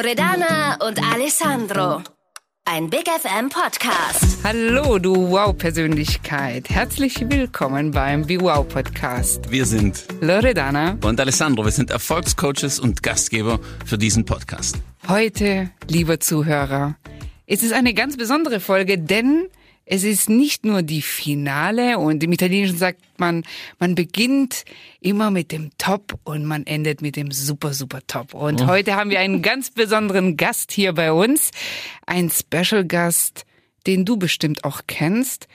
Loredana und Alessandro. Ein Big FM Podcast. Hallo, du Wow-Persönlichkeit. Herzlich willkommen beim Be Wow Podcast. Wir sind Loredana und Alessandro. Wir sind Erfolgscoaches und Gastgeber für diesen Podcast. Heute, lieber Zuhörer, es ist eine ganz besondere Folge, denn es ist nicht nur die Finale und im Italienischen sagt man, man beginnt immer mit dem Top und man endet mit dem super, super Top. Und heute haben wir einen ganz besonderen Gast hier bei uns. Ein Special Gast, den du bestimmt auch kennst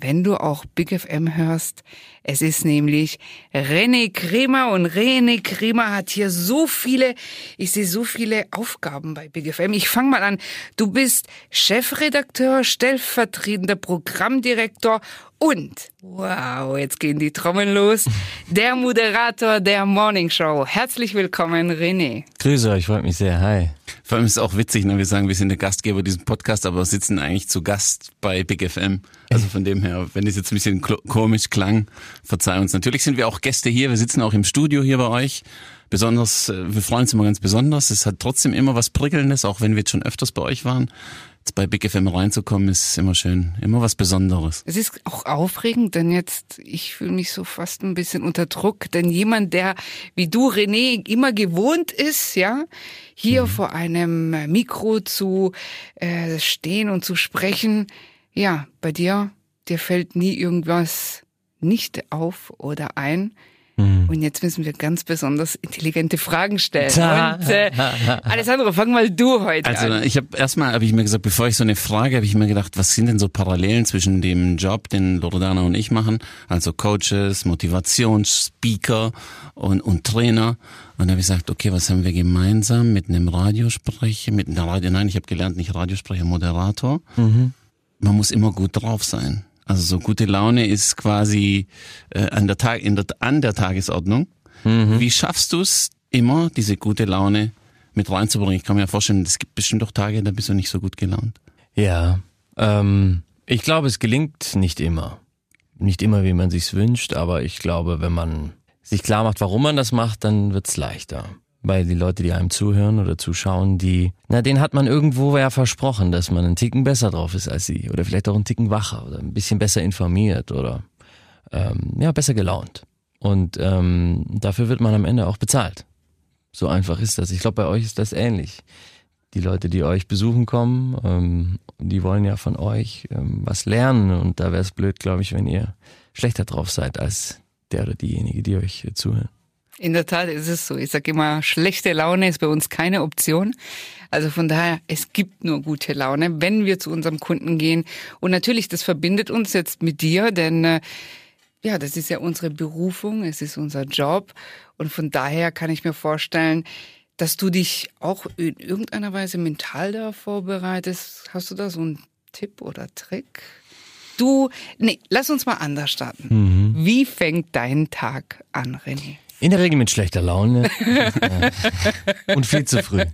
wenn du auch Big FM hörst. Es ist nämlich René Kremer und René Kremer hat hier so viele, ich sehe so viele Aufgaben bei Big FM. Ich fange mal an. Du bist Chefredakteur, stellvertretender Programmdirektor und, wow, jetzt gehen die Trommeln los, der Moderator der Morning Show. Herzlich willkommen, René. Grüße euch, freut mich sehr. Hi. Vor allem ist es auch witzig, ne? wir sagen, wir sind der Gastgeber dieses Podcasts, aber sitzen eigentlich zu Gast bei Big FM. Also von dem her, wenn es jetzt ein bisschen komisch klang, verzeih uns. Natürlich sind wir auch Gäste hier, wir sitzen auch im Studio hier bei euch. Besonders, äh, wir freuen uns immer ganz besonders. Es hat trotzdem immer was Prickelndes, auch wenn wir jetzt schon öfters bei euch waren bei Big FM reinzukommen, ist immer schön, immer was Besonderes. Es ist auch aufregend, denn jetzt, ich fühle mich so fast ein bisschen unter Druck, denn jemand, der wie du, René, immer gewohnt ist, ja, hier mhm. vor einem Mikro zu äh, stehen und zu sprechen, ja, bei dir, dir fällt nie irgendwas nicht auf oder ein. Mhm. Und jetzt müssen wir ganz besonders intelligente Fragen stellen. Und äh, Alessandro, fang mal du heute also, an. Also ich habe erstmal, habe ich mir gesagt, bevor ich so eine Frage, habe ich mir gedacht, was sind denn so Parallelen zwischen dem Job, den Loredana und ich machen, also Coaches, Motivationsspeaker und, und Trainer. Und dann habe ich gesagt, okay, was haben wir gemeinsam mit einem Radiosprecher, mit einer Radio, nein, ich habe gelernt, nicht Radiosprecher, Moderator. Mhm. Man muss immer gut drauf sein. Also so gute Laune ist quasi äh, an, der Tag, in der, an der Tagesordnung. Mhm. Wie schaffst du es immer, diese gute Laune mit reinzubringen? Ich kann mir vorstellen, es gibt bestimmt auch Tage, da bist du nicht so gut gelaunt. Ja, ähm, ich glaube, es gelingt nicht immer. Nicht immer, wie man sich's wünscht, aber ich glaube, wenn man sich klar macht, warum man das macht, dann wird's leichter weil die Leute, die einem zuhören oder zuschauen, die, na, denen hat man irgendwo ja versprochen, dass man einen Ticken besser drauf ist als sie oder vielleicht auch einen Ticken wacher oder ein bisschen besser informiert oder ähm, ja besser gelaunt. Und ähm, dafür wird man am Ende auch bezahlt. So einfach ist das. Ich glaube, bei euch ist das ähnlich. Die Leute, die euch besuchen kommen, ähm, die wollen ja von euch ähm, was lernen und da wäre es blöd, glaube ich, wenn ihr schlechter drauf seid als der oder diejenige, die euch zuhören. In der Tat ist es so. Ich sage immer, schlechte Laune ist bei uns keine Option. Also von daher, es gibt nur gute Laune, wenn wir zu unserem Kunden gehen. Und natürlich, das verbindet uns jetzt mit dir, denn äh, ja, das ist ja unsere Berufung, es ist unser Job. Und von daher kann ich mir vorstellen, dass du dich auch in irgendeiner Weise mental da vorbereitest. Hast du da so einen Tipp oder Trick? Du, nee, lass uns mal anders starten. Mhm. Wie fängt dein Tag an, René? In der Regel mit schlechter Laune. und viel zu früh.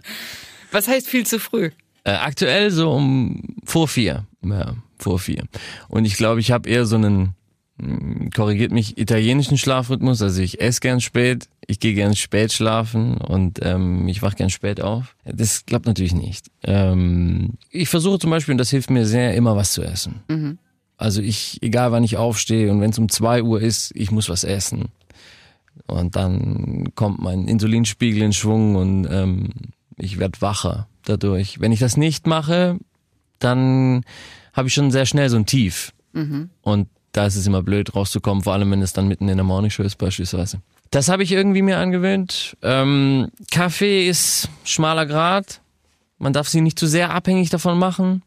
Was heißt viel zu früh? Äh, aktuell so um vor vier. Ja, vor vier. Und ich glaube, ich habe eher so einen, hm, korrigiert mich, italienischen Schlafrhythmus. Also ich esse gern spät, ich gehe gern spät schlafen und ähm, ich wach gern spät auf. Das klappt natürlich nicht. Ähm, ich versuche zum Beispiel, und das hilft mir sehr, immer was zu essen. Mhm. Also ich, egal wann ich aufstehe und wenn es um zwei Uhr ist, ich muss was essen. Und dann kommt mein Insulinspiegel in Schwung und ähm, ich werde wacher dadurch. Wenn ich das nicht mache, dann habe ich schon sehr schnell so ein Tief. Mhm. Und da ist es immer blöd rauszukommen, vor allem wenn es dann mitten in der Morningshow ist beispielsweise. Das habe ich irgendwie mir angewöhnt. Ähm, Kaffee ist schmaler Grad. Man darf sie nicht zu sehr abhängig davon machen.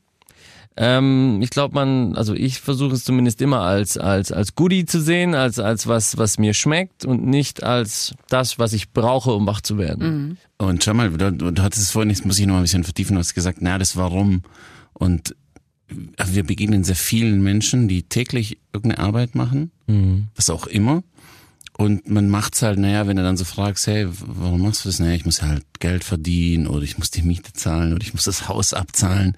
Ähm, ich glaube, man, also ich versuche es zumindest immer als als als Goodie zu sehen, als als was was mir schmeckt und nicht als das, was ich brauche, um wach zu werden. Mhm. Und schau mal, du, du hattest es vorhin, jetzt muss ich noch ein bisschen vertiefen, du hast gesagt, na, das Warum und wir begegnen sehr vielen Menschen, die täglich irgendeine Arbeit machen, mhm. was auch immer. Und man macht's halt, naja, wenn du dann so fragst, hey, warum machst du das? Naja, ich muss halt Geld verdienen oder ich muss die Miete zahlen oder ich muss das Haus abzahlen.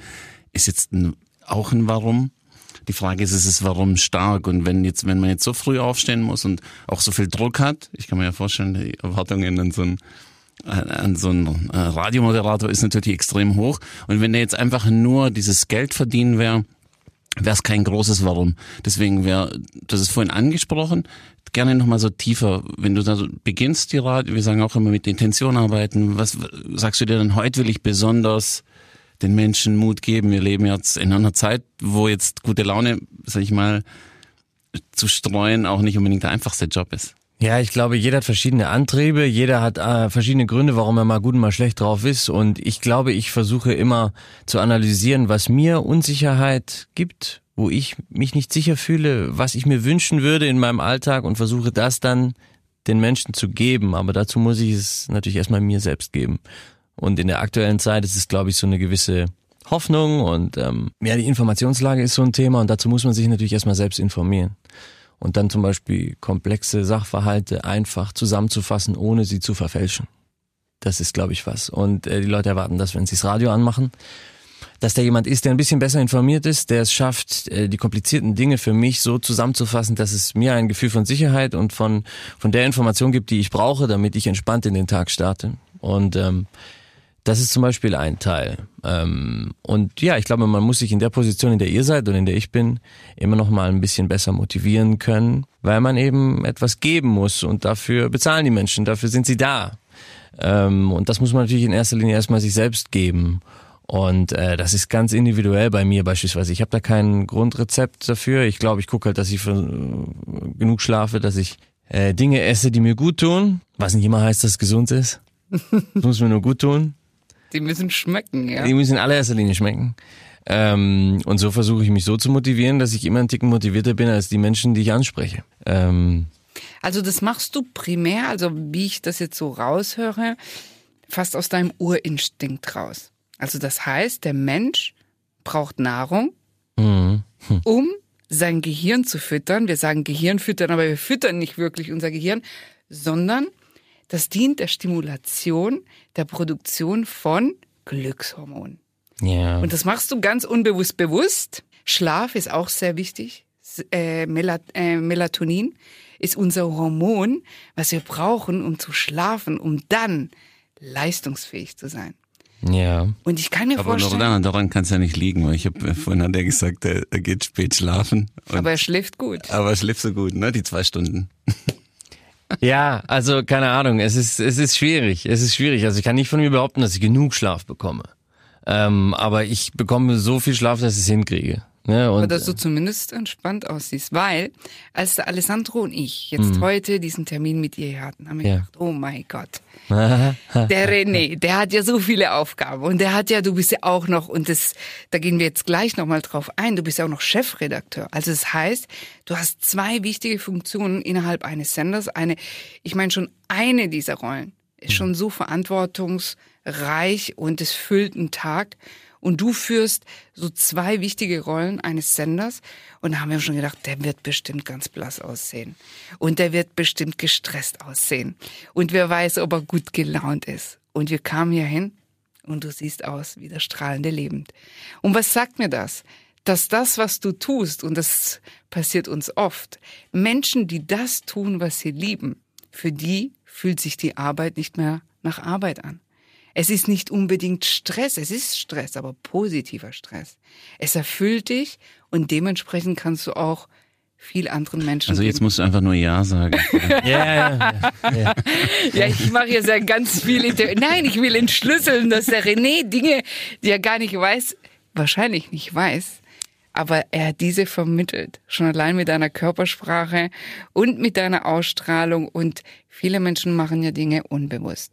Ist jetzt ein auch ein Warum. Die Frage ist, ist es Warum stark? Und wenn jetzt, wenn man jetzt so früh aufstehen muss und auch so viel Druck hat, ich kann mir ja vorstellen, die Erwartungen an so einen an so einen Radiomoderator ist natürlich extrem hoch. Und wenn der jetzt einfach nur dieses Geld verdienen wäre, wäre es kein großes Warum. Deswegen wäre, das ist vorhin angesprochen, gerne nochmal so tiefer, wenn du da so beginnst, die Radio, wir sagen auch immer mit Intention arbeiten, was sagst du dir dann, heute will ich besonders den Menschen Mut geben. Wir leben jetzt in einer Zeit, wo jetzt gute Laune, sag ich mal, zu streuen auch nicht unbedingt der einfachste Job ist. Ja, ich glaube, jeder hat verschiedene Antriebe, jeder hat äh, verschiedene Gründe, warum er mal gut und mal schlecht drauf ist. Und ich glaube, ich versuche immer zu analysieren, was mir Unsicherheit gibt, wo ich mich nicht sicher fühle, was ich mir wünschen würde in meinem Alltag und versuche das dann den Menschen zu geben. Aber dazu muss ich es natürlich erstmal mir selbst geben. Und in der aktuellen Zeit ist es, glaube ich, so eine gewisse Hoffnung und ähm, ja, die Informationslage ist so ein Thema und dazu muss man sich natürlich erstmal selbst informieren und dann zum Beispiel komplexe Sachverhalte einfach zusammenzufassen, ohne sie zu verfälschen. Das ist, glaube ich, was. Und äh, die Leute erwarten das, wenn sie das Radio anmachen, dass da jemand ist, der ein bisschen besser informiert ist, der es schafft, äh, die komplizierten Dinge für mich so zusammenzufassen, dass es mir ein Gefühl von Sicherheit und von, von der Information gibt, die ich brauche, damit ich entspannt in den Tag starte. Und ähm, das ist zum Beispiel ein Teil. Ähm, und ja, ich glaube, man muss sich in der Position, in der ihr seid und in der ich bin, immer noch mal ein bisschen besser motivieren können, weil man eben etwas geben muss und dafür bezahlen die Menschen, dafür sind sie da. Ähm, und das muss man natürlich in erster Linie erstmal sich selbst geben. Und äh, das ist ganz individuell bei mir beispielsweise. Ich habe da kein Grundrezept dafür. Ich glaube, ich gucke halt, dass ich genug schlafe, dass ich äh, Dinge esse, die mir gut tun. Was nicht immer heißt, dass es gesund ist. Das muss mir nur gut tun. Die müssen schmecken, ja. Die müssen in allererster Linie schmecken. Ähm, und so versuche ich mich so zu motivieren, dass ich immer einen Ticken motivierter bin als die Menschen, die ich anspreche. Ähm, also das machst du primär, also wie ich das jetzt so raushöre, fast aus deinem Urinstinkt raus. Also das heißt, der Mensch braucht Nahrung, mhm. hm. um sein Gehirn zu füttern. Wir sagen Gehirn füttern, aber wir füttern nicht wirklich unser Gehirn, sondern das dient der Stimulation der Produktion von Glückshormonen. Ja. Und das machst du ganz unbewusst bewusst. Schlaf ist auch sehr wichtig. Äh, Melat äh, Melatonin ist unser Hormon, was wir brauchen, um zu schlafen, um dann leistungsfähig zu sein. Ja. Und ich kann mir Aber vorstellen, daran, daran kann es ja nicht liegen, weil ich habe vorhin hat er gesagt, er, er geht spät schlafen. Und, aber er schläft gut. aber er schläft so gut, ne? Die zwei Stunden. Ja, also keine Ahnung, es ist, es ist schwierig. Es ist schwierig. Also ich kann nicht von mir behaupten, dass ich genug Schlaf bekomme. Ähm, aber ich bekomme so viel Schlaf, dass ich es hinkriege. Ne? Und, Aber dass du zumindest entspannt aussiehst, weil als der Alessandro und ich jetzt heute diesen Termin mit dir hatten, haben wir Ja. gedacht, oh mein Gott, der René, der hat ja so viele Aufgaben und der hat ja, du bist ja auch noch, und das, da gehen wir jetzt gleich nochmal drauf ein, du bist ja auch noch Chefredakteur. Also das heißt, du hast zwei wichtige Funktionen innerhalb eines Senders. Eine, ich meine schon eine dieser Rollen ist schon so verantwortungsreich und es füllt einen Tag. Und du führst so zwei wichtige Rollen eines Senders. Und da haben wir schon gedacht, der wird bestimmt ganz blass aussehen. Und der wird bestimmt gestresst aussehen. Und wer weiß, ob er gut gelaunt ist. Und wir kamen hier hin und du siehst aus wie der strahlende Lebend. Und was sagt mir das? Dass das, was du tust, und das passiert uns oft, Menschen, die das tun, was sie lieben, für die fühlt sich die Arbeit nicht mehr nach Arbeit an. Es ist nicht unbedingt Stress, es ist Stress, aber positiver Stress. Es erfüllt dich und dementsprechend kannst du auch viel anderen Menschen. Also jetzt geben. musst du einfach nur Ja sagen. ja, ja, ja. Ja, ich mache jetzt ja ganz viel. Inter Nein, ich will entschlüsseln, dass der René Dinge, die er gar nicht weiß, wahrscheinlich nicht weiß, aber er hat diese vermittelt. Schon allein mit deiner Körpersprache und mit deiner Ausstrahlung. Und viele Menschen machen ja Dinge unbewusst.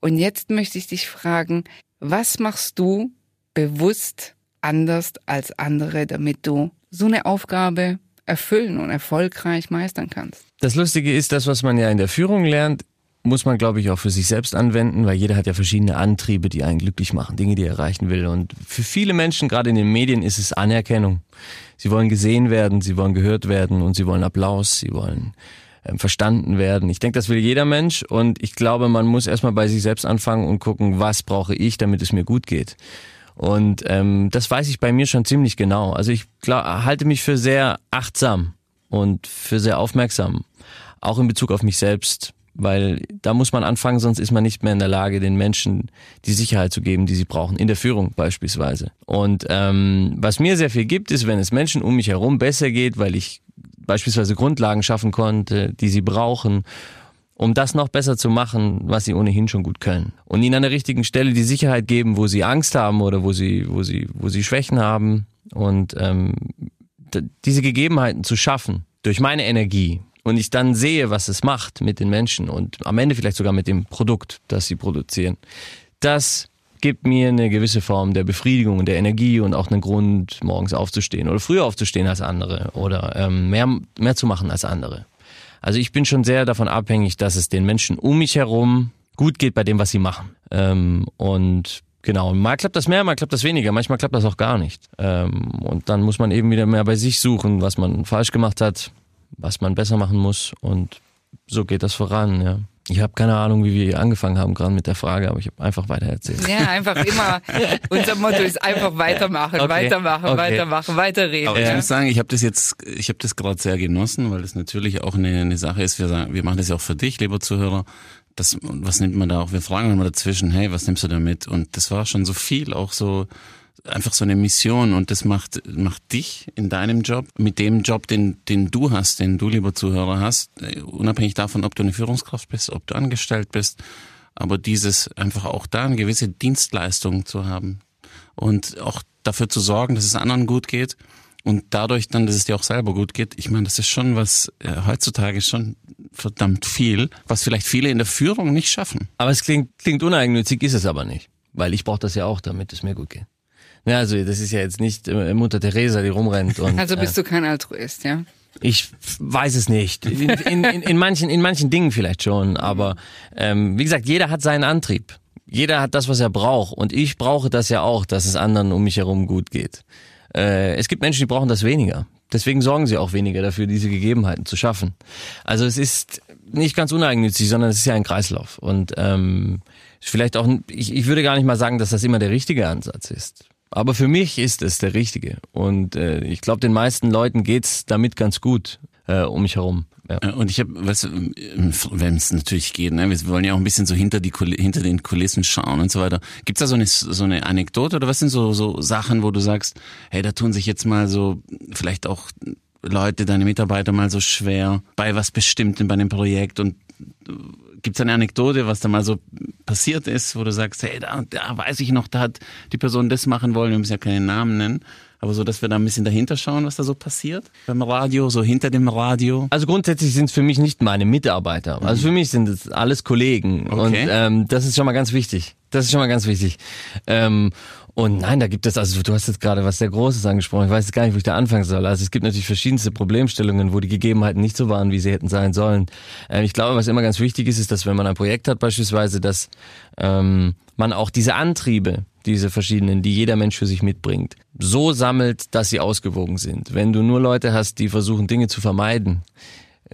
Und jetzt möchte ich dich fragen, was machst du bewusst anders als andere, damit du so eine Aufgabe erfüllen und erfolgreich meistern kannst? Das Lustige ist, das, was man ja in der Führung lernt, muss man, glaube ich, auch für sich selbst anwenden, weil jeder hat ja verschiedene Antriebe, die einen glücklich machen, Dinge, die er erreichen will. Und für viele Menschen, gerade in den Medien, ist es Anerkennung. Sie wollen gesehen werden, sie wollen gehört werden und sie wollen Applaus, sie wollen verstanden werden. Ich denke, das will jeder Mensch und ich glaube, man muss erstmal bei sich selbst anfangen und gucken, was brauche ich, damit es mir gut geht. Und ähm, das weiß ich bei mir schon ziemlich genau. Also ich glaub, halte mich für sehr achtsam und für sehr aufmerksam, auch in Bezug auf mich selbst. weil da muss man anfangen, sonst ist man nicht mehr in der Lage, den Menschen die Sicherheit zu geben, die sie brauchen, in der Führung beispielsweise. Und ähm, was mir sehr viel gibt, ist, wenn es Menschen um mich herum besser geht, weil ich beispielsweise Grundlagen schaffen konnte, die sie brauchen, um das noch besser zu machen, was sie ohnehin schon gut können. Und ihnen an der richtigen Stelle die Sicherheit geben, wo sie Angst haben oder wo sie, wo sie, wo sie Schwächen haben. Und ähm, diese Gegebenheiten zu schaffen durch meine Energie und ich dann sehe, was es macht mit den Menschen und am Ende vielleicht sogar mit dem Produkt, das sie produzieren, das gibt mir eine gewisse Form der Befriedigung und der Energie und auch einen Grund, morgens aufzustehen oder früher aufzustehen als andere oder ähm, mehr, mehr zu machen als andere. Also ich bin schon sehr davon abhängig, dass es den Menschen um mich herum gut geht bei dem, was sie machen. Ähm, und genau, mal klappt das mehr, mal klappt das weniger, manchmal klappt das auch gar nicht. Ähm, und dann muss man eben wieder mehr bei sich suchen, was man falsch gemacht hat, was man besser machen muss. Und so geht das voran, ja. Ich habe keine Ahnung, wie wir angefangen haben gerade mit der Frage, aber ich habe einfach weiter erzählt. Ja, einfach immer. Unser Motto ist einfach weitermachen, okay. weitermachen, okay. weitermachen, weiterreden. Aber ich muss sagen, ich habe das jetzt, ich habe das gerade sehr genossen, weil das natürlich auch eine, eine Sache ist. Wir sagen, wir machen das ja auch für dich, lieber Zuhörer. Das, was nimmt man da auch? Wir fragen immer dazwischen, hey, was nimmst du da mit? Und das war schon so viel, auch so einfach so eine Mission und das macht, macht dich in deinem Job, mit dem Job, den, den du hast, den du, lieber Zuhörer, hast, äh, unabhängig davon, ob du eine Führungskraft bist, ob du angestellt bist, aber dieses einfach auch da eine gewisse Dienstleistung zu haben und auch dafür zu sorgen, dass es anderen gut geht und dadurch dann, dass es dir auch selber gut geht. Ich meine, das ist schon was äh, heutzutage schon verdammt viel, was vielleicht viele in der Führung nicht schaffen. Aber es klingt, klingt uneigennützig, ist es aber nicht. Weil ich brauche das ja auch, damit es mir gut geht. Ja, also das ist ja jetzt nicht äh, Mutter Teresa, die rumrennt. Und, also bist äh, du kein Altruist, ja? Ich weiß es nicht. In, in, in, in, manchen, in manchen Dingen vielleicht schon, aber ähm, wie gesagt, jeder hat seinen Antrieb. Jeder hat das, was er braucht. Und ich brauche das ja auch, dass es anderen um mich herum gut geht. Äh, es gibt Menschen, die brauchen das weniger. Deswegen sorgen sie auch weniger dafür, diese Gegebenheiten zu schaffen. Also es ist nicht ganz uneigennützig, sondern es ist ja ein Kreislauf. Und ähm, vielleicht auch, ich, ich würde gar nicht mal sagen, dass das immer der richtige Ansatz ist. Aber für mich ist es der richtige. Und äh, ich glaube, den meisten Leuten geht's damit ganz gut äh, um mich herum. Ja. Äh, und ich habe, weißt wenn es natürlich geht, ne, wir wollen ja auch ein bisschen so hinter die hinter den Kulissen schauen und so weiter. Gibt's da so eine so eine Anekdote oder was sind so so Sachen, wo du sagst, hey, da tun sich jetzt mal so vielleicht auch Leute, deine Mitarbeiter mal so schwer bei was Bestimmtem bei dem Projekt und Gibt es eine Anekdote, was da mal so passiert ist, wo du sagst, hey, da, da weiß ich noch, da hat die Person das machen wollen, wir müssen ja keinen Namen nennen. Aber so, dass wir da ein bisschen dahinter schauen, was da so passiert beim Radio, so hinter dem Radio. Also grundsätzlich sind es für mich nicht meine Mitarbeiter. Also für mich sind es alles Kollegen. Okay. Und ähm, das ist schon mal ganz wichtig. Das ist schon mal ganz wichtig. Ähm, und nein, da gibt es, also du hast jetzt gerade was sehr Großes angesprochen. Ich weiß jetzt gar nicht, wo ich da anfangen soll. Also es gibt natürlich verschiedenste Problemstellungen, wo die Gegebenheiten nicht so waren, wie sie hätten sein sollen. Ähm, ich glaube, was immer ganz wichtig ist, ist, dass wenn man ein Projekt hat beispielsweise, dass ähm, man auch diese Antriebe, diese verschiedenen, die jeder Mensch für sich mitbringt, so sammelt, dass sie ausgewogen sind. Wenn du nur Leute hast, die versuchen, Dinge zu vermeiden,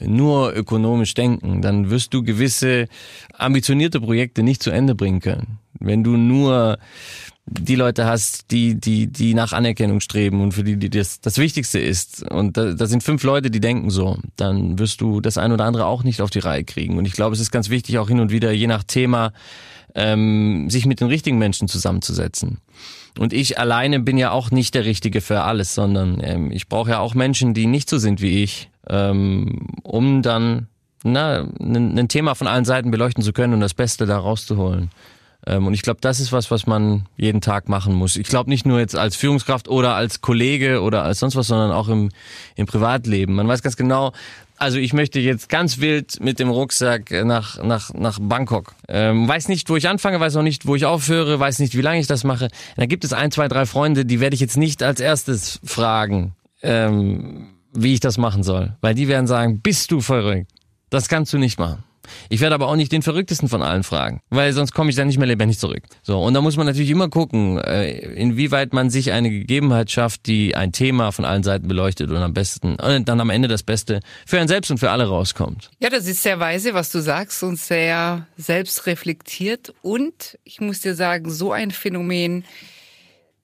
nur ökonomisch denken, dann wirst du gewisse ambitionierte Projekte nicht zu Ende bringen können. Wenn du nur die Leute hast, die, die, die nach Anerkennung streben und für die, die das, das Wichtigste ist. Und da, da sind fünf Leute, die denken so. Dann wirst du das ein oder andere auch nicht auf die Reihe kriegen. Und ich glaube, es ist ganz wichtig, auch hin und wieder, je nach Thema, ähm, sich mit den richtigen Menschen zusammenzusetzen. Und ich alleine bin ja auch nicht der Richtige für alles, sondern ähm, ich brauche ja auch Menschen, die nicht so sind wie ich, ähm, um dann na, ein, Thema von allen Seiten beleuchten zu können und das Beste da rauszuholen. Ähm, und ich glaube, das ist was, was man jeden Tag machen muss. Ich glaube nicht nur jetzt als Führungskraft oder als Kollege oder als sonst was, sondern auch im, im Privatleben. Man weiß ganz genau, also ich möchte jetzt ganz wild mit dem Rucksack nach, nach, nach Bangkok. Ähm, weiß nicht, wo ich anfange, weiß auch nicht, wo ich aufhöre, weiß nicht, wie lange ich das mache. Da gibt es ein, zwei, drei Freunde, die werde ich jetzt nicht als erstes fragen, ähm, wie ich das machen soll. Weil die werden sagen, bist du verrückt? Das kannst du nicht machen. Ich werde aber auch nicht den verrücktesten von allen fragen, weil sonst komme ich dann nicht mehr lebendig zurück. So, und da muss man natürlich immer gucken, äh, inwieweit man sich eine Gegebenheit schafft, die ein Thema von allen Seiten beleuchtet und am besten, und dann am Ende das Beste für einen selbst und für alle rauskommt. Ja, das ist sehr weise, was du sagst und sehr selbstreflektiert und ich muss dir sagen, so ein Phänomen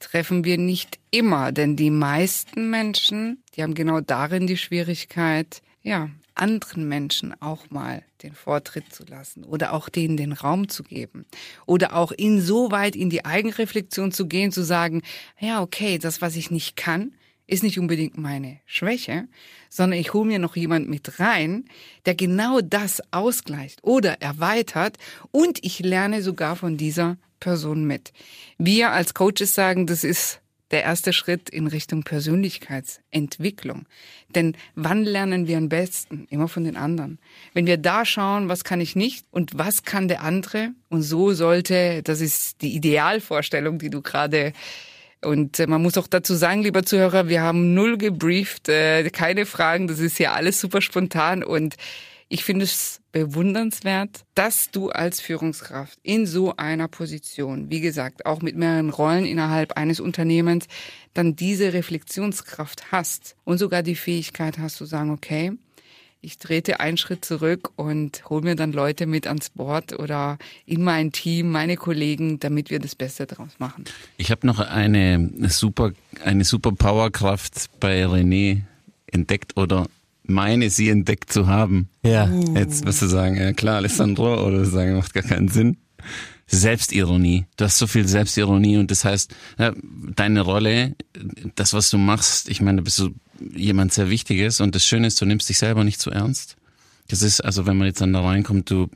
treffen wir nicht immer, denn die meisten Menschen, die haben genau darin die Schwierigkeit, ja, anderen Menschen auch mal den Vortritt zu lassen oder auch denen den Raum zu geben oder auch insoweit in die Eigenreflexion zu gehen, zu sagen, ja, okay, das, was ich nicht kann, ist nicht unbedingt meine Schwäche, sondern ich hole mir noch jemand mit rein, der genau das ausgleicht oder erweitert und ich lerne sogar von dieser Person mit. Wir als Coaches sagen, das ist der erste Schritt in Richtung Persönlichkeitsentwicklung. Denn wann lernen wir am besten? Immer von den anderen. Wenn wir da schauen, was kann ich nicht und was kann der andere? Und so sollte, das ist die Idealvorstellung, die du gerade und äh, man muss auch dazu sagen, lieber Zuhörer, wir haben null gebrieft, äh, keine Fragen, das ist ja alles super spontan und ich finde es bewundernswert, dass du als Führungskraft in so einer Position, wie gesagt, auch mit mehreren Rollen innerhalb eines Unternehmens, dann diese Reflexionskraft hast und sogar die Fähigkeit hast zu sagen, okay, ich trete einen Schritt zurück und hole mir dann Leute mit ans Board oder in mein Team, meine Kollegen, damit wir das Beste daraus machen. Ich habe noch eine super, eine super Powerkraft bei René entdeckt oder meine, sie entdeckt zu haben. Ja. Jetzt wirst du sagen, ja klar, Alessandro, oder sagen, macht gar keinen Sinn. Selbstironie. Du hast so viel Selbstironie und das heißt, ja, deine Rolle, das, was du machst, ich meine, du bist so jemand sehr Wichtiges und das Schöne ist, du nimmst dich selber nicht zu ernst. Das ist, also wenn man jetzt dann da reinkommt, du,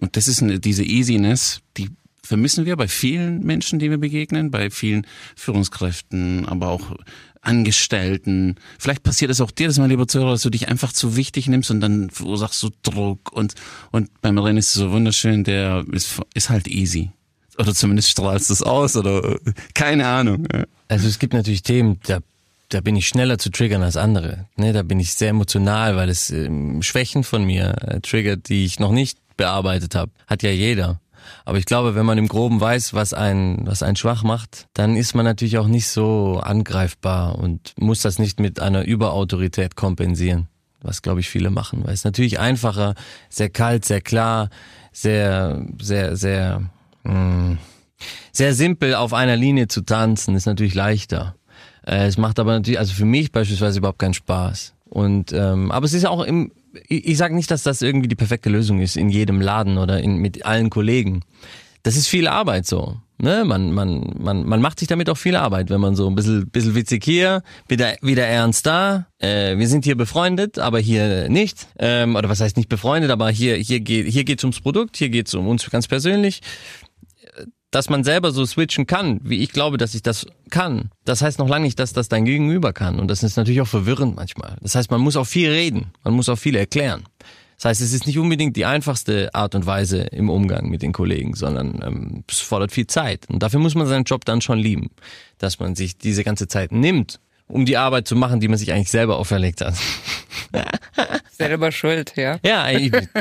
und das ist eine, diese Easiness, die vermissen wir bei vielen Menschen, die wir begegnen, bei vielen Führungskräften, aber auch Angestellten. Vielleicht passiert es auch dir, das mal lieber Zuhörer, dass du dich einfach zu wichtig nimmst und dann verursachst du Druck und, und beim Rennen ist es so wunderschön, der ist, ist halt easy. Oder zumindest strahlst du es aus oder keine Ahnung. Also es gibt natürlich Themen, da da bin ich schneller zu triggern als andere. Ne, da bin ich sehr emotional, weil es ähm, Schwächen von mir äh, triggert, die ich noch nicht bearbeitet habe. Hat ja jeder. Aber ich glaube, wenn man im Groben weiß, was einen, was einen schwach macht, dann ist man natürlich auch nicht so angreifbar und muss das nicht mit einer Überautorität kompensieren. Was, glaube ich, viele machen. Weil es ist natürlich einfacher, sehr kalt, sehr klar, sehr, sehr, sehr, mh, mm, sehr simpel auf einer Linie zu tanzen, ist natürlich leichter. Äh, es macht aber natürlich, also für mich beispielsweise überhaupt keinen Spaß. Und ähm, aber es ist auch im ich, ich sage nicht, dass das irgendwie die perfekte Lösung ist in jedem Laden oder in, mit allen Kollegen. Das ist viel Arbeit so. Ne? Man, man, man, man macht sich damit auch viel Arbeit, wenn man so ein bisschen, bisschen witzig hier, wieder, wieder ernst da. Äh, wir sind hier befreundet, aber hier nicht. Ähm, oder was heißt nicht befreundet, aber hier, hier geht hier geht's ums Produkt, hier geht's um uns ganz persönlich dass man selber so switchen kann, wie ich glaube, dass ich das kann, das heißt noch lange nicht, dass das dein Gegenüber kann. Und das ist natürlich auch verwirrend manchmal. Das heißt, man muss auch viel reden, man muss auch viel erklären. Das heißt, es ist nicht unbedingt die einfachste Art und Weise im Umgang mit den Kollegen, sondern ähm, es fordert viel Zeit. Und dafür muss man seinen Job dann schon lieben, dass man sich diese ganze Zeit nimmt, um die Arbeit zu machen, die man sich eigentlich selber auferlegt hat. selber schuld, ja. Ja,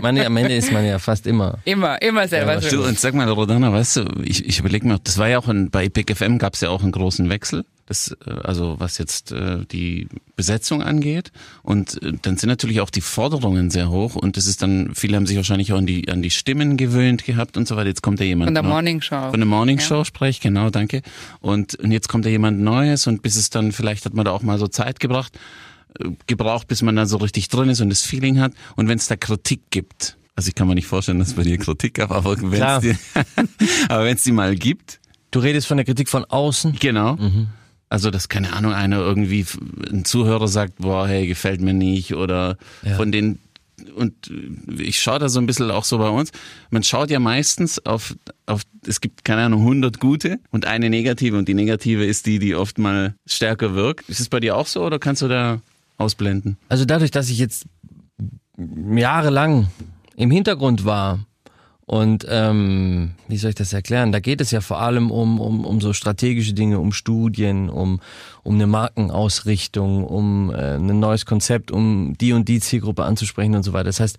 meine, am Ende ist man ja fast immer. Immer, immer selber schuld. Und sag mal, Rodana, weißt du, ich, ich überlege mir, das war ja auch ein, bei Epic FM gab es ja auch einen großen Wechsel. Das, äh, also was jetzt äh, die Besetzung angeht. Und äh, dann sind natürlich auch die Forderungen sehr hoch und das ist dann, viele haben sich wahrscheinlich auch an die, an die Stimmen gewöhnt gehabt und so weiter. Jetzt kommt ja jemand. Von der noch. Morning Show. Von der Morning Show ja. spreche ich, genau, danke. Und, und jetzt kommt ja jemand Neues und bis es dann, vielleicht hat man da auch mal so Zeit gebracht, äh, gebraucht, bis man da so richtig drin ist und das Feeling hat. Und wenn es da Kritik gibt, also ich kann mir nicht vorstellen, dass es bei dir Kritik gab, aber wenn es die, aber wenn es die mal gibt. Du redest von der Kritik von außen? Genau. Mhm. Also, dass keine Ahnung, einer irgendwie, ein Zuhörer sagt, boah, hey, gefällt mir nicht oder ja. von den und ich schaue da so ein bisschen auch so bei uns. Man schaut ja meistens auf, auf, es gibt keine Ahnung, 100 gute und eine negative und die negative ist die, die oft mal stärker wirkt. Ist es bei dir auch so oder kannst du da ausblenden? Also dadurch, dass ich jetzt jahrelang im Hintergrund war und ähm, wie soll ich das erklären? Da geht es ja vor allem um, um, um so strategische Dinge, um Studien, um, um eine Markenausrichtung, um äh, ein neues Konzept, um die und die Zielgruppe anzusprechen und so weiter. Das heißt,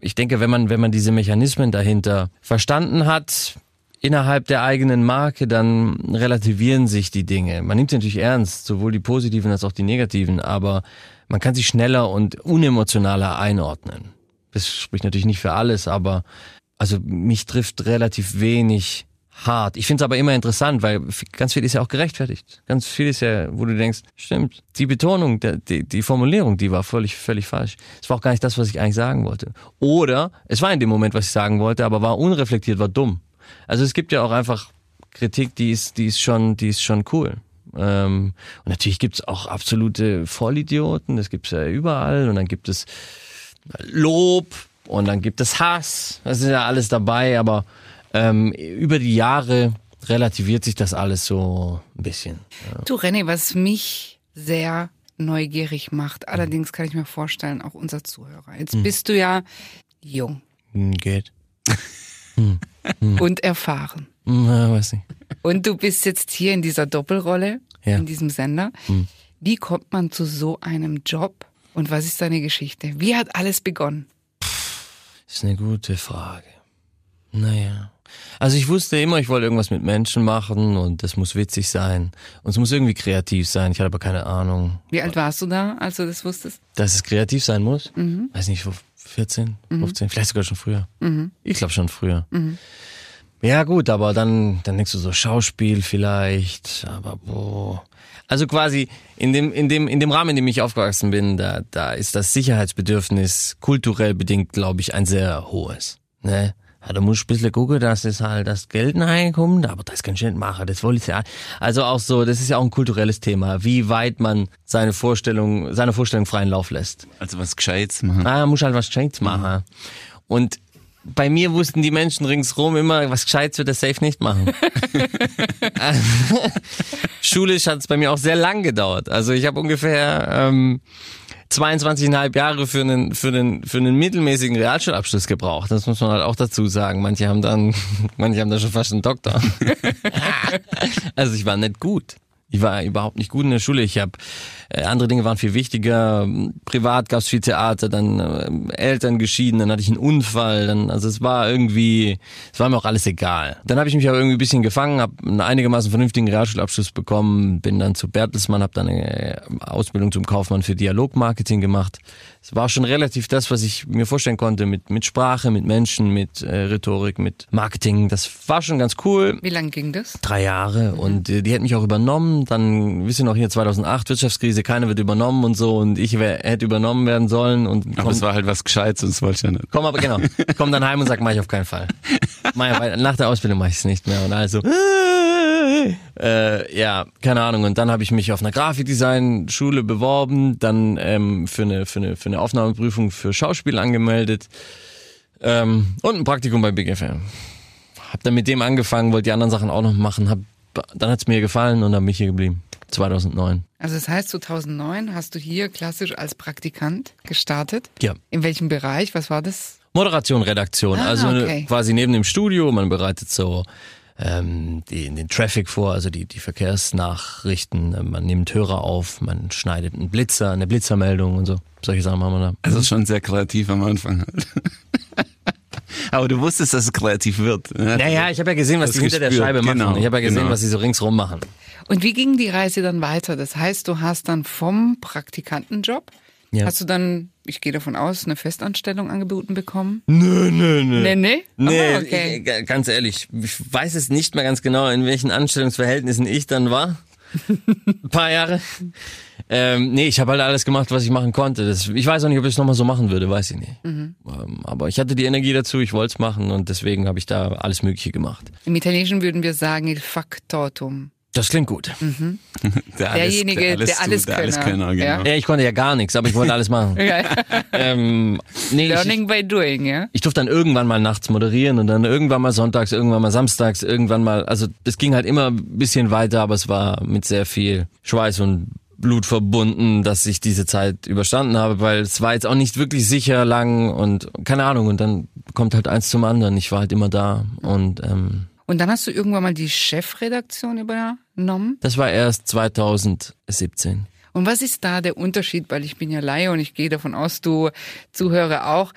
ich denke, wenn man, wenn man diese Mechanismen dahinter verstanden hat, innerhalb der eigenen Marke, dann relativieren sich die Dinge. Man nimmt sie natürlich ernst, sowohl die positiven als auch die negativen, aber man kann sie schneller und unemotionaler einordnen. Das spricht natürlich nicht für alles, aber also mich trifft relativ wenig hart. Ich finde es aber immer interessant, weil ganz viel ist ja auch gerechtfertigt. Ganz viel ist ja, wo du denkst, stimmt, die Betonung, die, die Formulierung, die war völlig, völlig falsch. Es war auch gar nicht das, was ich eigentlich sagen wollte. Oder es war in dem Moment, was ich sagen wollte, aber war unreflektiert, war dumm. Also es gibt ja auch einfach Kritik, die ist, die ist schon, die ist schon cool. Ähm, und natürlich gibt es auch absolute Vollidioten, das gibt es ja überall. Und dann gibt es Lob und dann gibt es Hass. Das ist ja alles dabei, aber ähm, über die Jahre relativiert sich das alles so ein bisschen. Du René, was mich sehr neugierig macht, allerdings kann ich mir vorstellen, auch unser Zuhörer. Jetzt bist du ja jung Hm, Geht. und erfahren. Hm, ja, weiß nicht. Und du bist jetzt hier in dieser Doppelrolle, Ja. in diesem Sender. Wie kommt man zu so einem Job? Und was ist deine Geschichte? Wie hat alles begonnen? Das ist eine gute Frage. Naja. Also ich wusste immer, ich wollte irgendwas mit Menschen machen und das muss witzig sein. Und es muss irgendwie kreativ sein. Ich hatte aber keine Ahnung, Wie alt warst du da, als du das wusstest? dass es kreativ sein muss. Weiß nicht, 14, 15, vielleicht sogar schon früher. Ich glaube schon früher. Ja gut, aber dann, dann denkst du so Schauspiel vielleicht, aber boah. Also quasi in dem, in dem, in dem Rahmen, in dem ich aufgewachsen bin, da, da ist das Sicherheitsbedürfnis kulturell bedingt, glaube ich, ein sehr hohes. Ne? Ja, da muss ich ein bisschen gucken, dass es halt das Geld reinkommt, aber das kann ich nicht machen, das wollte ich ja. Also auch so, das ist ja auch ein kulturelles Thema, wie weit man seine Vorstellung, seine Vorstellung freien Lauf lässt. Also was Gescheites machen. Ah, muss halt was Gescheites machen. Und bei mir wussten die Menschen ringsrum immer, was Gescheites wird er safe nicht machen. Schulisch hat es bei mir auch sehr lang gedauert. Also ich habe ungefähr ähm, 22,5 Jahre für einen, für, einen, für einen mittelmäßigen Realschulabschluss gebraucht. Das muss man halt auch dazu sagen. Manche haben dann, manche haben da schon fast einen Doktor. also ich war nicht gut. Ich war überhaupt nicht gut in der Schule. Ich habe äh, andere Dinge waren viel wichtiger. Privat gab es viel Theater, dann äh, Eltern geschieden, dann hatte ich einen Unfall, dann also es war irgendwie, es war mir auch alles egal. Dann habe ich mich aber irgendwie ein bisschen gefangen, habe einen einigermaßen vernünftigen Realschulabschluss bekommen, bin dann zu Bertelsmann, habe dann eine Ausbildung zum Kaufmann für Dialogmarketing gemacht. Es war schon relativ das, was ich mir vorstellen konnte mit mit Sprache, mit Menschen, mit äh, Rhetorik, mit Marketing. Das war schon ganz cool Wie lang ging das? drei Jahre und äh, die hat mich auch übernommen. Dann, wisst ihr noch, hier 2008 Wirtschaftskrise, keiner wird übernommen und so und ich wär, hätte übernommen werden sollen und Aber komm, es war halt was Gescheites und das wollte ich ja nicht. komm aber genau, komm dann heim und sag, mach ich auf keinen Fall. Mach nach der Ausbildung mache ich es nicht mehr und also äh, ja, keine Ahnung. Und dann habe ich mich auf einer Grafikdesign-Schule beworben, dann ähm, für eine für eine für eine Aufnahmeprüfung für Schauspiel angemeldet ähm, und ein Praktikum bei Big FM. Hab dann mit dem angefangen, wollte die anderen Sachen auch noch machen, hab, dann hat's mir gefallen und dann bin ich hier geblieben. 2009. Also das heißt, 2009 hast du hier klassisch als Praktikant gestartet. Ja. In welchem Bereich? Was war das? Moderation, Redaktion. Ah, also okay. quasi neben dem Studio, man bereitet so ähm, die, den Traffic vor, also die, die Verkehrsnachrichten, man nimmt Hörer auf, man schneidet einen Blitzer, eine Blitzermeldung und so. Solche Sachen machen wir da. Also schon sehr kreativ am Anfang halt. Aber du wusstest, dass es kreativ wird. Ne? Naja, ich habe ja gesehen, was Das die hinter der Scheibe machen. genau, ich habe ja gesehen, genau. was sie so ringsrum machen. Und wie ging die Reise dann weiter? Das heißt, du hast dann vom Praktikantenjob, Ja. hast du dann, ich gehe davon aus, eine Festanstellung angeboten bekommen? Nö, nö, nö. Nee, nee? Nee, Aha, okay. ich, ganz ehrlich, ich weiß es nicht mehr ganz genau, in welchen Anstellungsverhältnissen ich dann war. Ein paar Jahre. Ähm, nee, ich habe halt alles gemacht, was ich machen konnte. Das, ich weiß auch nicht, ob ich es nochmal so machen würde, weiß ich nicht. Mhm. Ähm, aber ich hatte die Energie dazu, ich wollte es machen und deswegen habe ich da alles Mögliche gemacht. Im Italienischen würden wir sagen, il factotum. Das klingt gut. Der Derjenige, der alles der alles Könner, Könner, ja. genau. Ja, ich konnte ja gar nichts, aber ich wollte alles machen. Ja. ähm, nee, ich, Learning by doing, ja? ich durfte dann irgendwann mal nachts moderieren und dann irgendwann mal sonntags, irgendwann mal samstags, irgendwann mal, also das ging halt immer ein bisschen weiter, aber es war mit sehr viel Schweiß und Blut verbunden, dass ich diese Zeit überstanden habe, weil es war jetzt auch nicht wirklich sicher lang und keine Ahnung und dann kommt halt eins zum anderen. Ich war halt immer da und ähm, Und dann hast du irgendwann mal die Chefredaktion übernommen. das war erst 2017. Und was ist da der Unterschied? Weil ich bin ja Laie und ich gehe davon aus, du Zuhörer auch.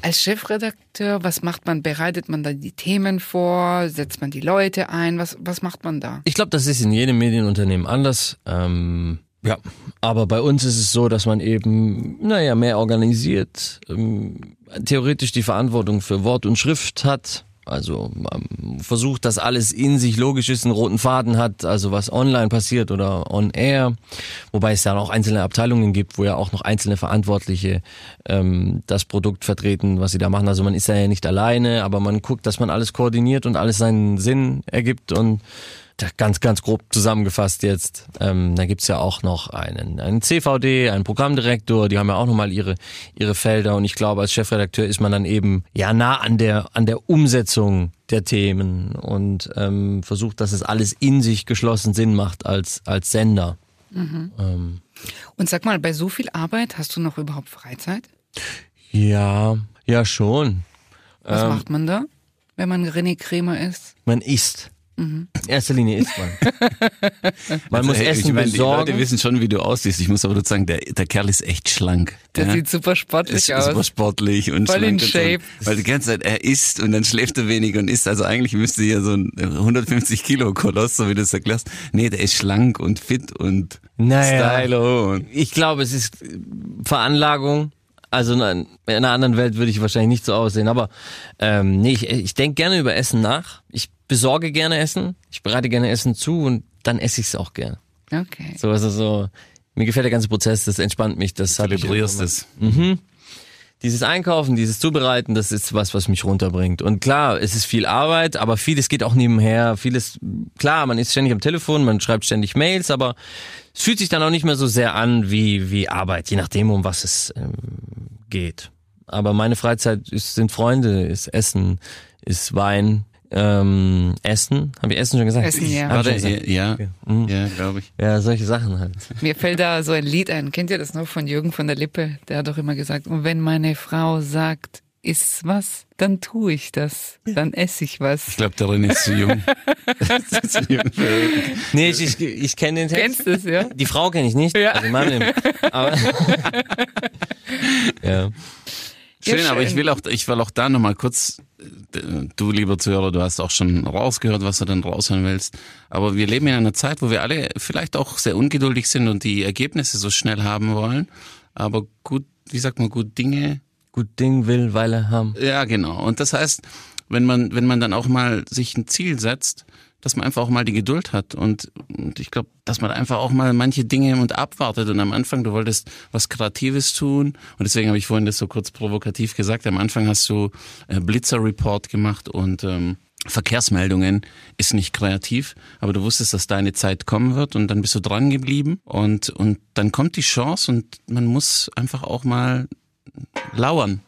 Als Chefredakteur, was macht man? Bereitet man da die Themen vor? Setzt man die Leute ein? Was, was macht man da? Ich glaube, das ist in jedem Medienunternehmen anders. Ähm, ja, aber bei uns ist es so, dass man eben, naja, mehr organisiert, ähm, theoretisch die Verantwortung für Wort und Schrift hat Also man versucht, dass alles in sich logisch ist, einen roten Faden hat, also was online passiert oder on air. Wobei es ja auch einzelne Abteilungen gibt, wo ja auch noch einzelne Verantwortliche ähm, das Produkt vertreten, was sie da machen. Also man ist ja nicht alleine, aber man guckt, dass man alles koordiniert und alles seinen Sinn ergibt und ganz, ganz grob zusammengefasst jetzt. Ähm, da gibt's ja auch noch einen, einen CVD, einen Programmdirektor, die haben ja auch nochmal ihre, ihre Felder und ich glaube, als Chefredakteur ist man dann eben ja nah an der, an der Umsetzung der Themen und ähm, versucht, dass es alles in sich geschlossen Sinn macht als, als Sender. Mhm. Ähm. Und sag mal, bei so viel Arbeit hast du noch überhaupt Freizeit? Ja, ja schon. Was ähm, macht man da, wenn man René Kremer ist? Man isst. Mhm. In erster Linie isst man. man also, muss hey, Essen ich mein, besorgen. Die Leute wissen schon, wie du aussiehst. Ich muss aber nur sagen, der, der Kerl ist echt schlank. Der ja? sieht super sportlich ist aus. Super sportlich und Voll in Shape. So, weil die ganze Zeit, er isst und dann schläft er wenig und isst. Also eigentlich müsste hier so ein 150 Kilo Koloss, so wie du es erklärst. Nee, der ist schlank und fit und naja, stylo. Und ich glaube, es ist Veranlagung. Also in einer anderen Welt würde ich wahrscheinlich nicht so aussehen. Aber ähm, nee, ich, ich denke gerne über Essen nach. Ich besorge gerne Essen, ich bereite gerne Essen zu und dann esse ich es auch gerne. Okay. So, also so, mir gefällt der ganze Prozess, das entspannt mich, das Zelebrierst es. Mhm. Dieses Einkaufen, dieses Zubereiten, das ist was, was mich runterbringt. Und klar, es ist viel Arbeit, aber vieles geht auch nebenher. Vieles, klar, man ist ständig am Telefon, man schreibt ständig Mails, aber es fühlt sich dann auch nicht mehr so sehr an wie, wie Arbeit, je nachdem, um was es ähm, geht. Aber meine Freizeit ist, sind Freunde, ist Essen, ist Wein, ähm, Essen, habe ich Essen schon gesagt? Essen, ja. Warte, gesagt. ja, okay. mhm. ja, glaube ich. Ja, solche Sachen halt. Mir fällt da so ein Lied ein. Kennt ihr das noch von Jürgen von der Lippe? Der hat doch immer gesagt, und wenn meine Frau sagt, iss was, dann tue ich das. Dann esse ich was. Ich glaube, der René ist zu jung. zu jung nee, ich, ich, ich kenne den Text. Kennst du es, ja? Die Frau kenne ich nicht. Ja. Also Mann, aber ja. Schön, ja, aber ich will auch, ich will auch da nochmal kurz, du lieber Zuhörer, du hast auch schon rausgehört, was du dann raushören willst. Aber wir leben in einer Zeit, wo wir alle vielleicht auch sehr ungeduldig sind und die Ergebnisse so schnell haben wollen. Aber gut, wie sagt man, gut Dinge. Gut Ding will, weil er haben. Ja, genau. Und das heißt, wenn man, wenn man dann auch mal sich ein Ziel setzt, dass man einfach auch mal die Geduld hat und, und ich glaube, dass man einfach auch mal manche Dinge und abwartet und am Anfang, du wolltest was Kreatives tun und deswegen habe ich vorhin das so kurz provokativ gesagt, am Anfang hast du äh, Blitzer Report gemacht und ähm, Verkehrsmeldungen ist nicht kreativ, aber du wusstest, dass deine Zeit kommen wird und dann bist du dran geblieben und, und dann kommt die Chance und man muss einfach auch mal lauern.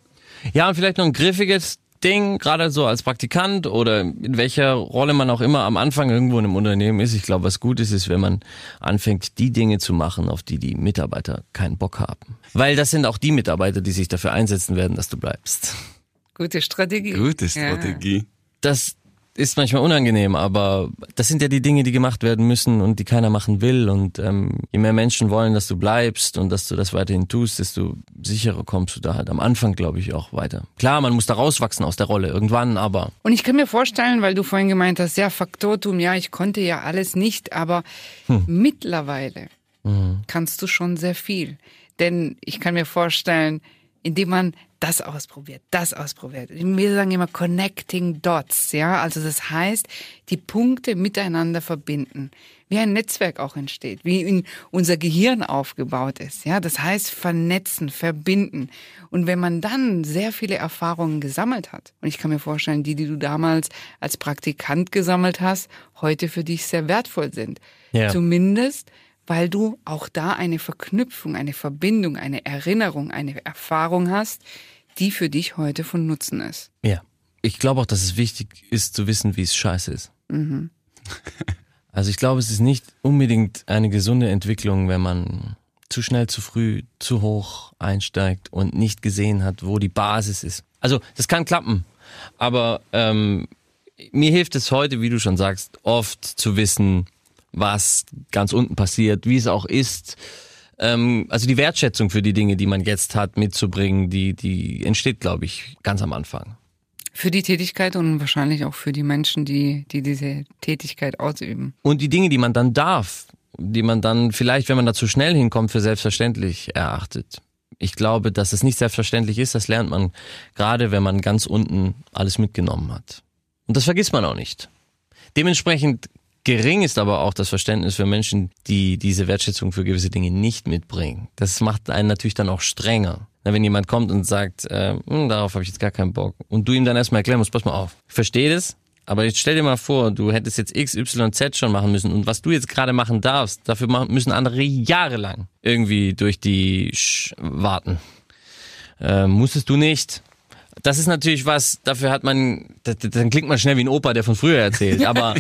Ja, und vielleicht noch ein griffiges Ding, gerade so als Praktikant oder in welcher Rolle man auch immer am Anfang irgendwo in einem Unternehmen ist. Ich glaube, was gut ist, ist, wenn man anfängt, die Dinge zu machen, auf die die Mitarbeiter keinen Bock haben. Weil das sind auch die Mitarbeiter, die sich dafür einsetzen werden, dass du bleibst. Gute Strategie. Gute Strategie. Ja. Das ist manchmal unangenehm, aber das sind ja die Dinge, die gemacht werden müssen und die keiner machen will. Und ähm, je mehr Menschen wollen, dass du bleibst und dass du das weiterhin tust, desto sicherer kommst du da halt am Anfang, glaube ich, auch weiter. Klar, man muss da rauswachsen aus der Rolle irgendwann, aber. Und ich kann mir vorstellen, weil du vorhin gemeint hast, ja, Faktortum, ja, ich konnte ja alles nicht, aber hm. mittlerweile hm. kannst du schon sehr viel. Denn ich kann mir vorstellen, indem man das ausprobiert, das ausprobiert. Wir sagen immer connecting dots, ja. Also das heißt, die Punkte miteinander verbinden. Wie ein Netzwerk auch entsteht, wie unser Gehirn aufgebaut ist, ja. Das heißt vernetzen, verbinden. Und wenn man dann sehr viele Erfahrungen gesammelt hat, und ich kann mir vorstellen, die, die du damals als Praktikant gesammelt hast, heute für dich sehr wertvoll sind. Ja. Zumindest, weil du auch da eine Verknüpfung, eine Verbindung, eine Erinnerung, eine Erfahrung hast, die für dich heute von Nutzen ist. Ja. Ich glaube auch, dass es wichtig ist zu wissen, wie es scheiße ist. Mhm. Also ich glaube, es ist nicht unbedingt eine gesunde Entwicklung, wenn man zu schnell, zu früh, zu hoch einsteigt und nicht gesehen hat, wo die Basis ist. Also das kann klappen, aber ähm, mir hilft es heute, wie du schon sagst, oft zu wissen, was ganz unten passiert, wie es auch ist. Ähm, also die Wertschätzung für die Dinge, die man jetzt hat, mitzubringen, die, die entsteht, glaube ich, ganz am Anfang. Für die Tätigkeit und wahrscheinlich auch für die Menschen, die, die diese Tätigkeit ausüben. Und die Dinge, die man dann darf, die man dann vielleicht, wenn man da zu schnell hinkommt, für selbstverständlich erachtet. Ich glaube, dass es nicht selbstverständlich ist, das lernt man gerade, wenn man ganz unten alles mitgenommen hat. Und das vergisst man auch nicht. Dementsprechend gering ist aber auch das Verständnis für Menschen, die diese Wertschätzung für gewisse Dinge nicht mitbringen. Das macht einen natürlich dann auch strenger. Wenn jemand kommt und sagt, äh, "Hm, darauf habe ich jetzt gar keinen Bock, und du ihm dann erstmal erklären musst, pass mal auf, ich verstehe das, aber jetzt stell dir mal vor, du hättest jetzt X, Y, Z schon machen müssen und was du jetzt gerade machen darfst, dafür machen, müssen andere jahrelang irgendwie durch die Sch warten. Äh, musstest du nicht. Das ist natürlich was, dafür hat man, dann klingt man schnell wie ein Opa, der von früher erzählt. Aber,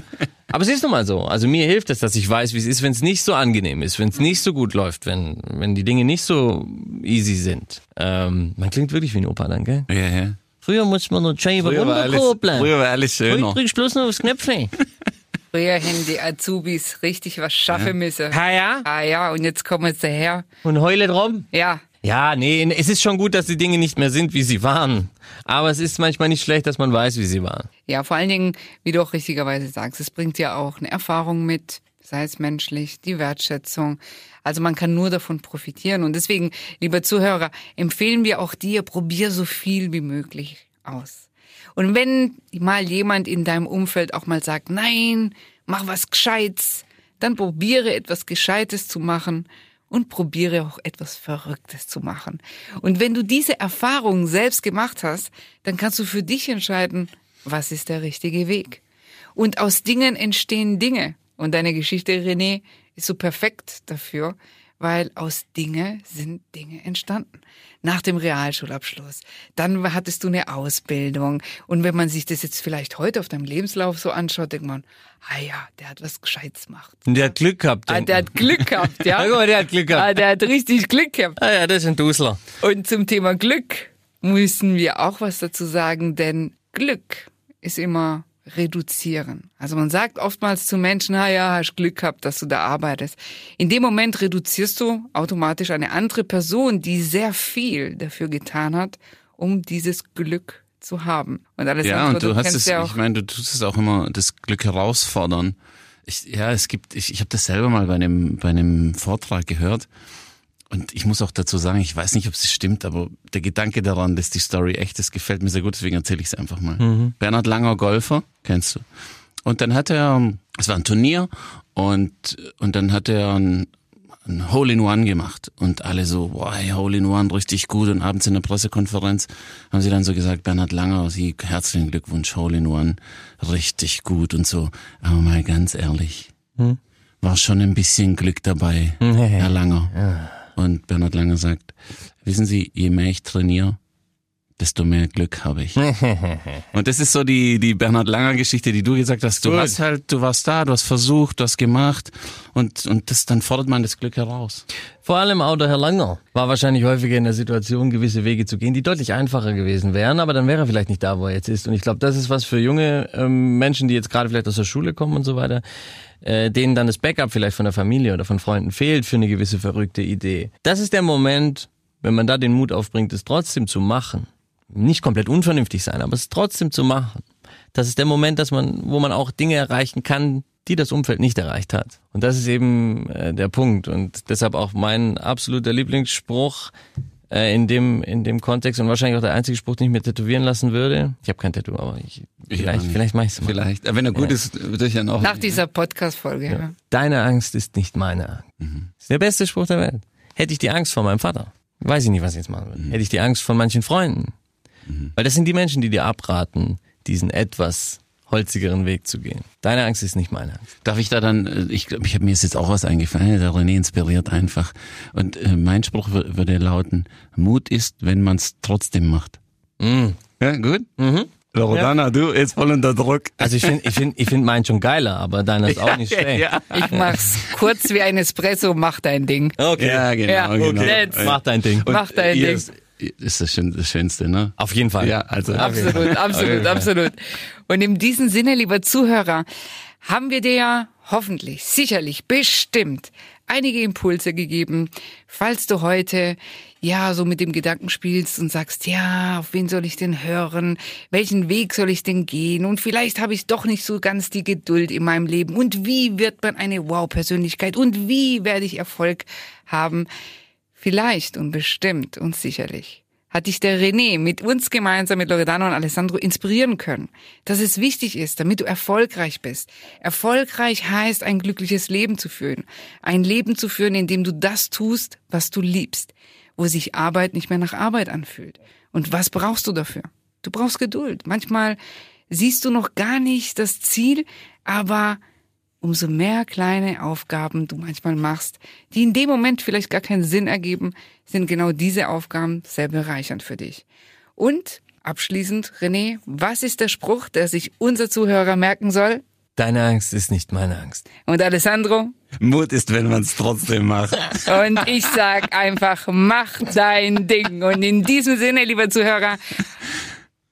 aber es ist nun mal so. Also mir hilft es, dass ich weiß, wie es ist, wenn es nicht so angenehm ist, wenn es nicht so gut läuft, wenn, wenn die Dinge nicht so easy sind. Ähm, man klingt wirklich wie ein Opa dann, gell? Ja, ja. Früher musste man nur Früher war alles, runterkurbeln. früher war alles schöner. drückst du bloß noch aufs Knöpfchen. Früher hätten die Azubis richtig was schaffen müssen. Ha ja? Ah ja, und jetzt kommen sie daher. Und heule drum. Ja, Ja, nee, es ist schon gut, dass die Dinge nicht mehr sind, wie sie waren. Aber es ist manchmal nicht schlecht, dass man weiß, wie sie waren. Ja, vor allen Dingen, wie du auch richtigerweise sagst, es bringt ja auch eine Erfahrung mit, sei es menschlich, die Wertschätzung. Also man kann nur davon profitieren. Und deswegen, lieber Zuhörer, empfehlen wir auch dir, probier so viel wie möglich aus. Und wenn mal jemand in deinem Umfeld auch mal sagt, nein, mach was Gescheites, dann probiere etwas Gescheites zu machen und probiere auch etwas Verrücktes zu machen. Und wenn du diese Erfahrung selbst gemacht hast, dann kannst du für dich entscheiden, was ist der richtige Weg. Und aus Dingen entstehen Dinge. Und deine Geschichte, René, ist so perfekt dafür, weil aus Dinge sind Dinge entstanden. Nach dem Realschulabschluss. Dann hattest du eine Ausbildung. Und wenn man sich das jetzt vielleicht heute auf deinem Lebenslauf so anschaut, denkt man, ah ja, der hat was Gescheites gemacht. Und der hat Glück gehabt. Ah, der hat Glück gehabt, ja. Ja, der hat Glück Ah, gehabt. der hat richtig Glück gehabt. Ah ja, das ist ein Dusler. Und zum Thema Glück müssen wir auch was dazu sagen, denn Glück ist immer reduzieren. Also man sagt oftmals zu Menschen, na ja, hast Glück gehabt, dass du da arbeitest. In dem Moment reduzierst du automatisch eine andere Person, die sehr viel dafür getan hat, um dieses Glück zu haben. Und alles Ja, andere, und du hast es, ja ich meine, du tust es auch immer, das Glück herausfordern. Ich, ja, es gibt, ich, ich habe das selber mal bei einem, bei einem Vortrag gehört. Und ich muss auch dazu sagen, ich weiß nicht, ob es stimmt, aber der Gedanke daran, dass die Story echt ist, gefällt mir sehr gut, deswegen erzähle ich es einfach mal. Bernhard Langer, Golfer, kennst du. Und dann hat er, es war ein Turnier und, und dann hat er ein, ein Hole-in-One gemacht und alle so, hey, Hole-in-One, richtig gut und abends in der Pressekonferenz haben sie dann so gesagt, Bernhard Langer, Sie, herzlichen Glückwunsch, Hole-in-One, richtig gut und so. Aber mal ganz ehrlich, war schon ein bisschen Glück dabei, Herr Langer. Und Bernhard Langer sagt, wissen Sie, je mehr ich trainiere, desto mehr Glück habe ich. Und das ist so die, die Bernhard Langer Geschichte, die du gesagt hast. Du Gut. hast halt, du warst da, du hast versucht, du hast gemacht und, und das, dann fordert man das Glück heraus. Vor allem auch der Herr Langer war wahrscheinlich häufiger in der Situation, gewisse Wege zu gehen, die deutlich einfacher gewesen wären, aber dann wäre er vielleicht nicht da, wo er jetzt ist. Und ich glaube, das ist was für junge ähm, Menschen, die jetzt gerade vielleicht aus der Schule kommen und so weiter, äh, denen dann das Backup vielleicht von der Familie oder von Freunden fehlt für eine gewisse verrückte Idee. Das ist der Moment, wenn man da den Mut aufbringt, es trotzdem zu machen. Nicht komplett unvernünftig sein, aber es trotzdem zu machen. Das ist der Moment, dass man, wo man auch Dinge erreichen kann, die das Umfeld nicht erreicht hat. Und das ist eben äh, der Punkt. Und deshalb auch mein absoluter Lieblingsspruch äh, in dem in dem Kontext und wahrscheinlich auch der einzige Spruch, den ich mir tätowieren lassen würde. Ich habe kein Tattoo, aber ich, vielleicht, nicht. vielleicht mache ich es mal. Vielleicht. Wenn er gut ist, würde ich ja noch. Nach dieser Podcast-Folge. Ja. Deine Angst ist nicht meine Angst. Das ist der beste Spruch der Welt. Hätte ich die Angst vor meinem Vater, weiß ich nicht, was ich jetzt machen würde. Hätte ich die Angst von manchen Freunden. Weil das sind die Menschen, die dir abraten, diesen etwas holzigeren Weg zu gehen. Deine Angst ist nicht meine Angst. Darf ich da dann, äh, ich glaube, ich habe mir ist jetzt auch was eingefallen, der René inspiriert einfach. Und äh, mein Spruch wür- würde lauten, Mut ist, wenn man es trotzdem macht. Mm. Ja, gut? Mhm. Loredana, du, jetzt voll unter Druck. Also ich finde ich find, ich find meinen schon geiler, aber deiner ist auch nicht schlecht. Ja, Ich mach's kurz wie ein Espresso, mach dein Ding. Okay. ja genau. Ja, genau. okay. Jetzt. Mach dein Ding. Und, Mach dein Ding. Ist, ist das, schön, das Schönste, ne? Auf jeden Fall. Ja, also. Absolut, absolut, absolut. Und in diesem Sinne, lieber Zuhörer, haben wir dir ja hoffentlich, sicherlich, bestimmt einige Impulse gegeben, falls du heute ja so mit dem Gedanken spielst und sagst, ja, auf wen soll ich denn hören? Welchen Weg soll ich denn gehen? Und vielleicht habe ich doch nicht so ganz die Geduld in meinem Leben. Und wie wird man eine Wow-Persönlichkeit? Und wie werde ich Erfolg haben? Vielleicht und bestimmt und sicherlich hat dich der René mit uns gemeinsam mit Loredano und Alessandro inspirieren können, dass es wichtig ist, damit du erfolgreich bist. Erfolgreich heißt, ein glückliches Leben zu führen. Ein Leben zu führen, in dem du das tust, was du liebst, wo sich Arbeit nicht mehr nach Arbeit anfühlt. Und was brauchst du dafür? Du brauchst Geduld. Manchmal siehst du noch gar nicht das Ziel, aber umso mehr kleine Aufgaben du manchmal machst, die in dem Moment vielleicht gar keinen Sinn ergeben, sind genau diese Aufgaben sehr bereichernd für dich. Und abschließend, René, was ist der Spruch, der sich unser Zuhörer merken soll? Deine Angst ist nicht meine Angst. Und Alessandro? Mut ist, wenn man es trotzdem macht. Und ich sag einfach, mach dein Ding. Und in diesem Sinne, lieber Zuhörer,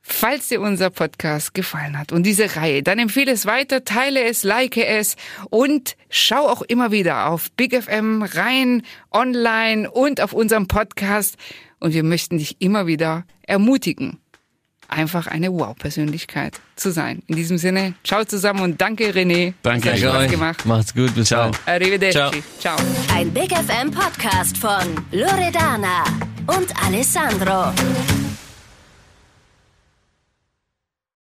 Falls dir unser Podcast gefallen hat und diese Reihe, dann empfehle es weiter, teile es, like es und schau auch immer wieder auf Big FM rein, online und auf unserem Podcast. Und wir möchten dich immer wieder ermutigen, einfach eine Wow-Persönlichkeit zu sein. In diesem Sinne, ciao zusammen und danke René. Danke hat euch. Spaß gemacht. Macht's gut, bis Ciao. bald. Arrivederci. Ciao. ciao. Ein Big FM Podcast von Loredana und Alessandro.